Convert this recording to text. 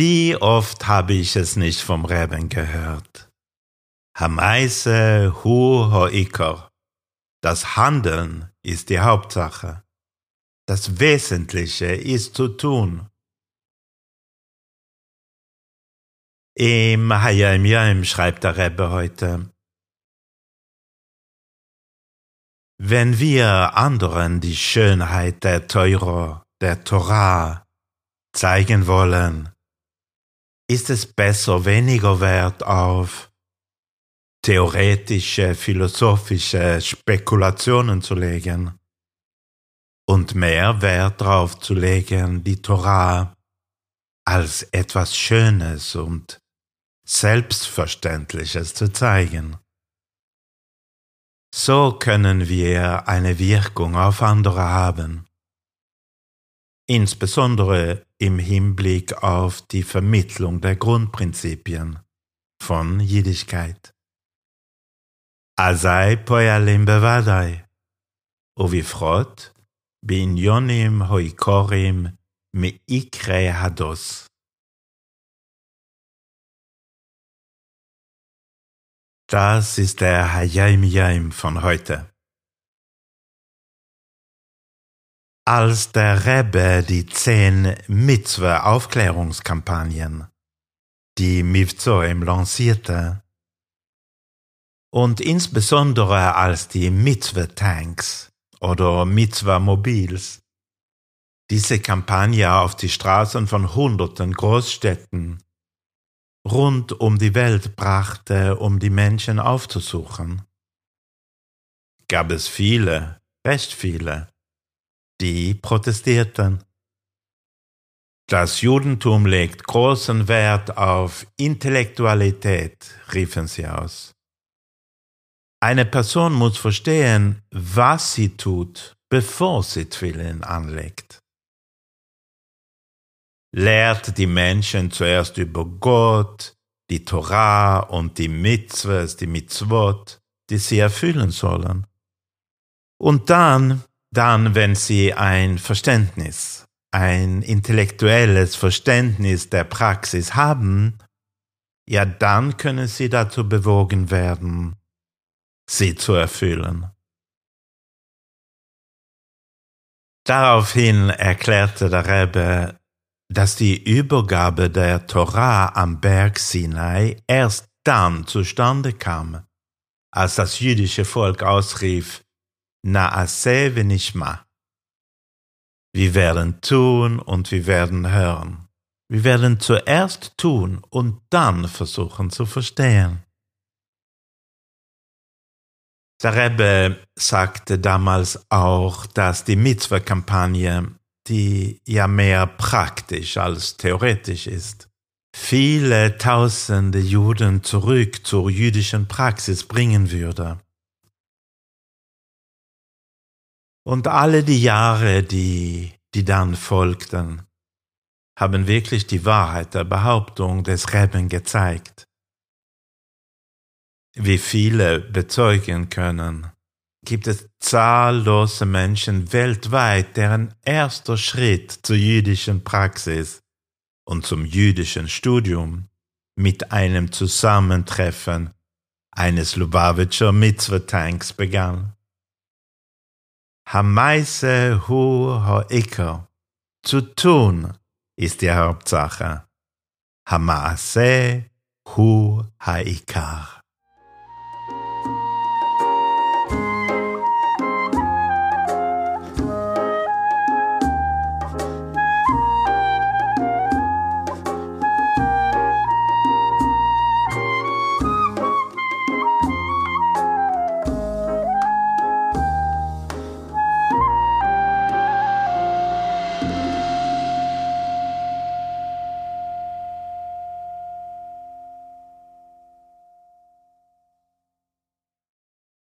Wie oft habe ich es nicht vom Reben gehört? Hamaise hu hoiker. Das Handeln ist die Hauptsache. Das Wesentliche ist zu tun. Im Hayam Yam schreibt der Rebbe heute, wenn wir anderen die Schönheit der Teuro, der Torah zeigen wollen, ist es besser, weniger Wert auf theoretische, philosophische Spekulationen zu legen und mehr Wert darauf zu legen, die Torah als etwas Schönes und Selbstverständliches zu zeigen. So können wir eine Wirkung auf andere haben insbesondere im Hinblick auf die Vermittlung der Grundprinzipien von Jiddischkeit. Azai poyalim bevadai, uvifrot binyonim hoikorim meikre hados. Das ist der Hayim Yaim von heute. als der Rebbe die zehn Mitzwe-Aufklärungskampagnen, die Mivzoim lancierte, und insbesondere als die Mitzwe-Tanks oder Mitzwe-Mobils diese Kampagne auf die Straßen von hunderten Großstädten rund um die Welt brachte, um die Menschen aufzusuchen. Gab es viele, recht viele, die protestierten. Das Judentum legt großen Wert auf Intellektualität, riefen sie aus. Eine Person muss verstehen, was sie tut, bevor sie Twillen anlegt. Lehrt die Menschen zuerst über Gott, die Torah und die Mitzvahs, die Mitzvot, die sie erfüllen sollen. Und dann dann, wenn sie ein Verständnis, ein intellektuelles Verständnis der Praxis haben, ja dann können sie dazu bewogen werden, sie zu erfüllen. Daraufhin erklärte der Rebbe, dass die Übergabe der Torah am Berg Sinai erst dann zustande kam, als das jüdische Volk ausrief, Naase Venishma. Wir werden tun und wir werden hören. Wir werden zuerst tun und dann versuchen zu verstehen. Der Rebbe sagte damals auch, dass die Mitzvah-Kampagne, die ja mehr praktisch als theoretisch ist, viele tausende Juden zurück zur jüdischen Praxis bringen würde. Und alle die Jahre, die, die dann folgten, haben wirklich die Wahrheit der Behauptung des Reben gezeigt. Wie viele bezeugen können, gibt es zahllose Menschen weltweit, deren erster Schritt zur jüdischen Praxis und zum jüdischen Studium mit einem Zusammentreffen eines Lubavitcher Mitzvah-Tanks begann. Hamaise hu hoiker. Zu tun ist die Hauptsache. Hamaase hu haikar.